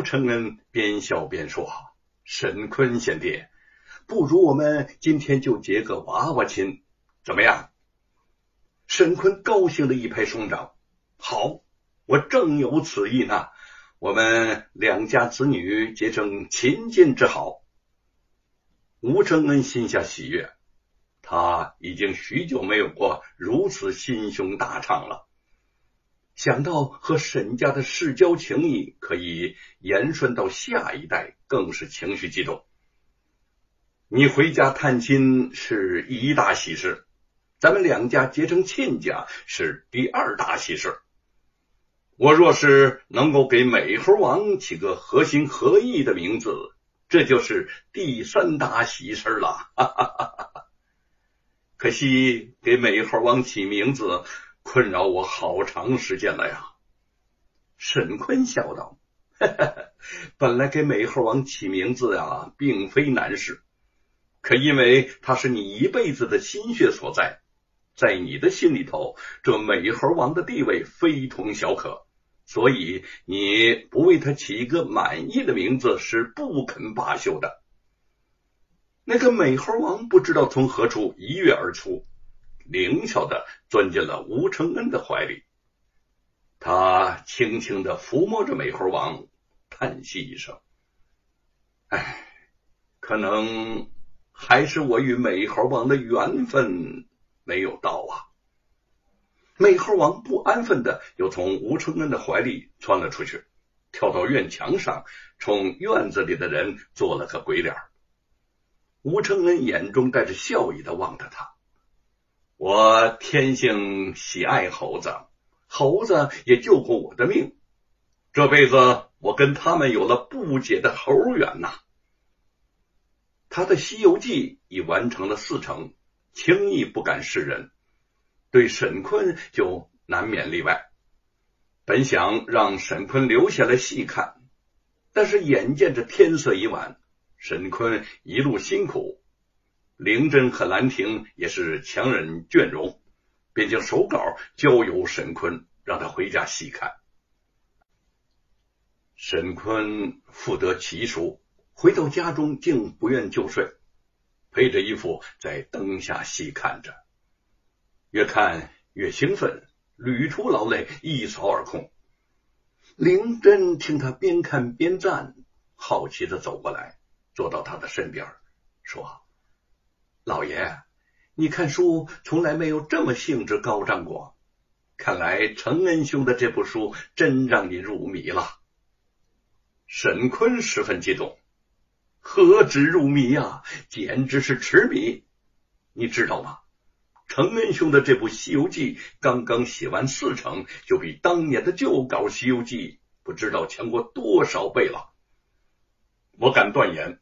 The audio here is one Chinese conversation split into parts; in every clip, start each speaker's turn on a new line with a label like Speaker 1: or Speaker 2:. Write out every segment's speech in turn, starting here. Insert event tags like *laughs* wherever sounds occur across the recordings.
Speaker 1: 吴承恩边笑边说：“沈坤贤弟，不如我们今天就结个娃娃亲，怎么样？”沈坤高兴的一拍双掌：“好，我正有此意呢。我们两家子女结成亲近之好。”吴承恩心下喜悦，他已经许久没有过如此心胸大畅了。想到和沈家的世交情谊可以延顺到下一代，更是情绪激动。你回家探亲是一大喜事，咱们两家结成亲家是第二大喜事。我若是能够给美猴王起个合心合意的名字，这就是第三大喜事了。哈哈哈哈可惜给美猴王起名字。困扰我好长时间了呀，沈坤笑道：“ *laughs* 本来给美猴王起名字啊，并非难事，可因为他是你一辈子的心血所在，在你的心里头，这美猴王的地位非同小可，所以你不为他起一个满意的名字是不肯罢休的。”那个美猴王不知道从何处一跃而出。灵巧的钻进了吴承恩的怀里，他轻轻的抚摸着美猴王，叹息一声：“哎，可能还是我与美猴王的缘分没有到啊。”美猴王不安分的又从吴承恩的怀里窜了出去，跳到院墙上，冲院子里的人做了个鬼脸。吴承恩眼中带着笑意的望着他。我天性喜爱猴子，猴子也救过我的命。这辈子我跟他们有了不解的猴缘呐。他的《西游记》已完成了四成，轻易不敢示人，对沈坤就难免例外。本想让沈坤留下来细看，但是眼见着天色已晚，沈坤一路辛苦。灵真和兰亭也是强忍倦容，便将手稿交由沈坤，让他回家细看。沈坤复得其书，回到家中竟不愿就睡，披着衣服在灯下细看着，越看越兴奋，屡出劳累，一扫而空。灵真听他边看边赞，好奇的走过来，坐到他的身边，说。老爷，你看书从来没有这么兴致高涨过，看来承恩兄的这部书真让你入迷了。沈坤十分激动，何止入迷啊，简直是痴迷！你知道吗？承恩兄的这部《西游记》刚刚写完四成，就比当年的旧稿《西游记》不知道强过多少倍了。我敢断言，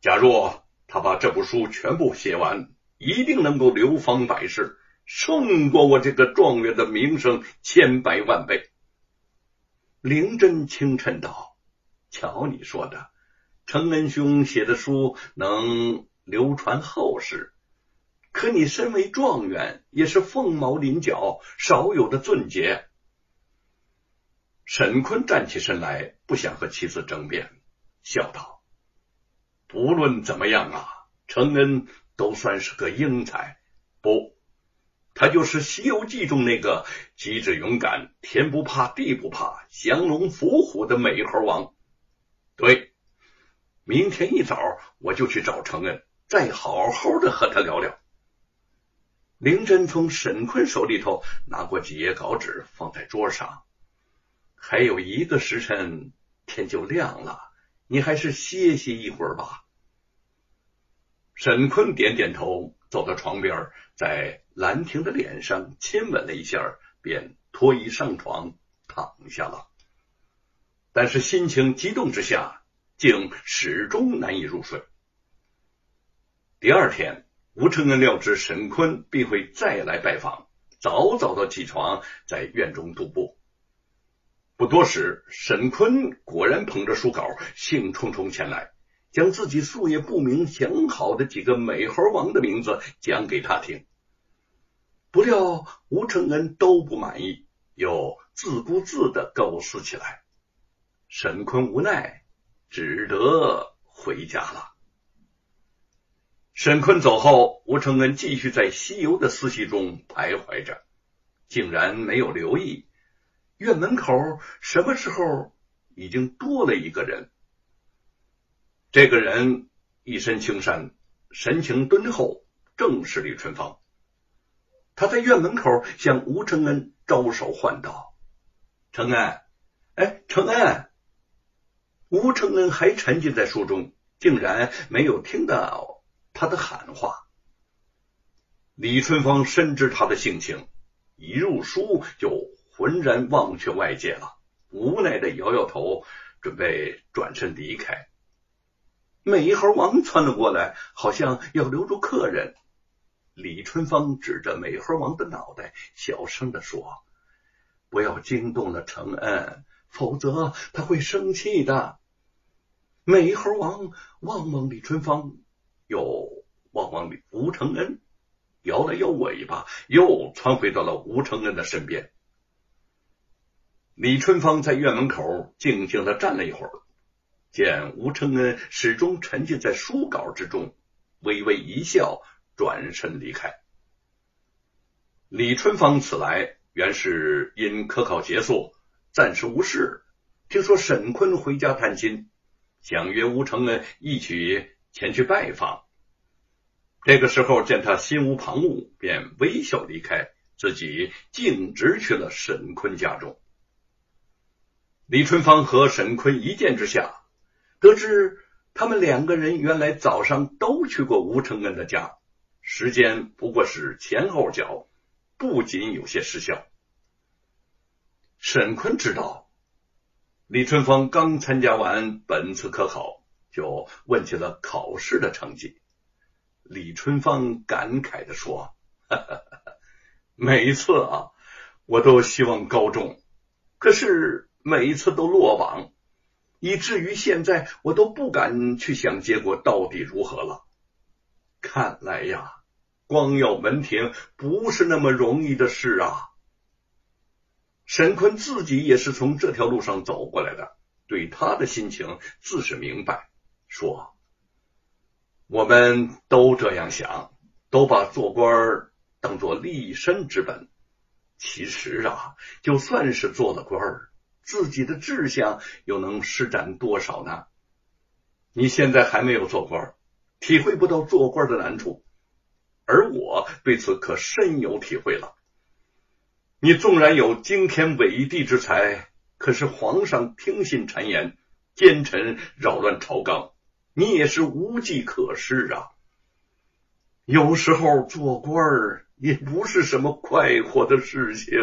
Speaker 1: 假若……他把这部书全部写完，一定能够流芳百世，胜过我这个状元的名声千百万倍。灵真轻嗔道：“瞧你说的，承恩兄写的书能流传后世，可你身为状元，也是凤毛麟角，少有的俊杰。”沈坤站起身来，不想和妻子争辩，笑道。无论怎么样啊，承恩都算是个英才。不，他就是《西游记》中那个机智勇敢、天不怕地不怕、降龙伏虎的美猴王。对，明天一早我就去找承恩，再好好的和他聊聊。灵真从沈坤手里头拿过几页稿纸，放在桌上。还有一个时辰，天就亮了，你还是歇息一会儿吧。沈坤点点头，走到床边，在兰亭的脸上亲吻了一下，便脱衣上床躺下了。但是心情激动之下，竟始终难以入睡。第二天，吴承恩料知沈坤必会再来拜访，早早的起床，在院中踱步。不多时，沈坤果然捧着书稿，兴冲冲前来。将自己素也不明想好的几个美猴王的名字讲给他听，不料吴承恩都不满意，又自顾自的构思起来。沈坤无奈，只得回家了。沈坤走后，吴承恩继续在西游的思绪中徘徊着，竟然没有留意院门口什么时候已经多了一个人。这个人一身青衫，神情敦厚，正是李春芳。他在院门口向吴承恩招手唤道：“承恩，哎，承恩！”吴承恩还沉浸在书中，竟然没有听到他的喊话。李春芳深知他的性情，一入书就浑然忘却外界了，无奈的摇摇头，准备转身离开。美猴王窜了过来，好像要留住客人。李春芳指着美猴王的脑袋，小声的说：“不要惊动了承恩，否则他会生气的。”美猴王望望李春芳，又望望吴承恩，摇了摇尾巴，又窜回到了吴承恩的身边。李春芳在院门口静静的站了一会儿，见吴承恩始终沉浸在书稿之中，微微一笑。转身离开。李春芳此来原是因科考结束，暂时无事。听说沈坤回家探亲，想约吴承恩一起前去拜访。这个时候见他心无旁骛，便微笑离开，自己径直去了沈坤家中。李春芳和沈坤一见之下，得知他们两个人原来早上都去过吴承恩的家。时间不过是前后脚，不仅有些失效。沈坤知道李春芳刚参加完本次科考，就问起了考试的成绩。李春芳感慨的说：“每一次啊，我都希望高中，可是每一次都落榜，以至于现在我都不敢去想结果到底如何了。看来呀。”光耀门庭不是那么容易的事啊！沈坤自己也是从这条路上走过来的，对他的心情自是明白。说：“我们都这样想，都把做官当做立身之本。其实啊，就算是做了官自己的志向又能施展多少呢？你现在还没有做官体会不到做官的难处。”而我对此可深有体会了。你纵然有惊天伟地之才，可是皇上听信谗言，奸臣扰乱朝纲，你也是无计可施啊。有时候做官也不是什么快活的事情。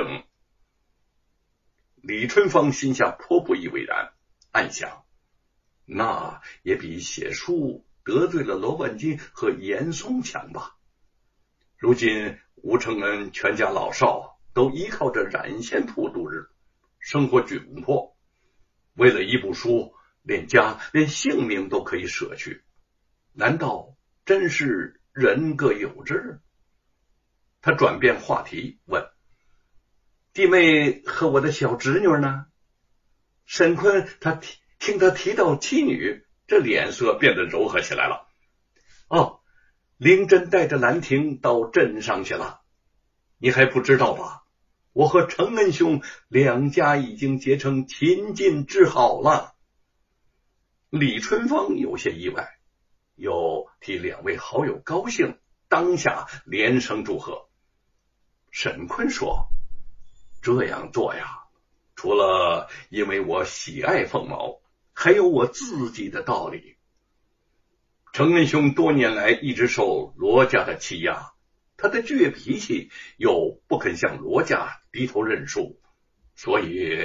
Speaker 1: 李春芳心下颇不以为然，暗想：那也比写书得罪了罗万金和严嵩强吧。如今吴承恩全家老少都依靠着染线铺度日，生活窘迫，为了一部书，连家连性命都可以舍去，难道真是人各有志？他转变话题问：“弟妹和我的小侄女呢？”沈坤他听听他提到妻女，这脸色变得柔和起来了。哦。灵真带着兰亭到镇上去了，你还不知道吧？我和承恩兄两家已经结成秦晋之好了。李春芳有些意外，又替两位好友高兴，当下连声祝贺。沈坤说：“这样做呀，除了因为我喜爱凤毛，还有我自己的道理。”程恩兄多年来一直受罗家的欺压，他的倔脾气又不肯向罗家低头认输，所以